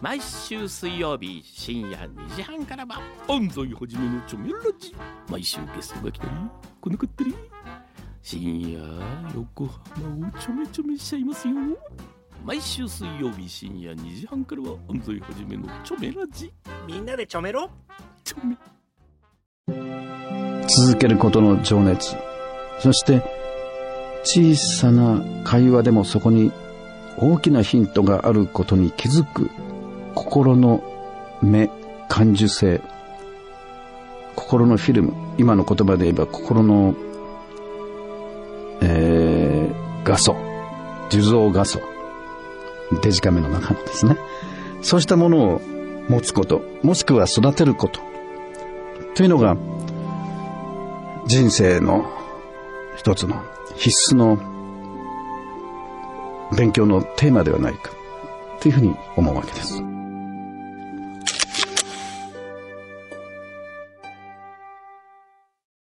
毎週水曜日深夜2時半からは安西はじめのチョメラジ。毎週ゲストが来たり来なかったり。深夜横浜をちょめちょめしちゃいますよ。毎週水曜日深夜2時半からは安西はじめのチョメラジ。みんなでちょめろ。チョメ。続けることの情熱。そして小さな会話でもそこに大きなヒントがあることに気づく心の目感受性。心のフィルム。今の言葉で言えば心の、えー、画素。受像画素。デジカメの中のですね。そうしたものを持つこと。もしくは育てること。というのが人生の一つの必須の勉強のテーマではないか。というふうに思うわけです。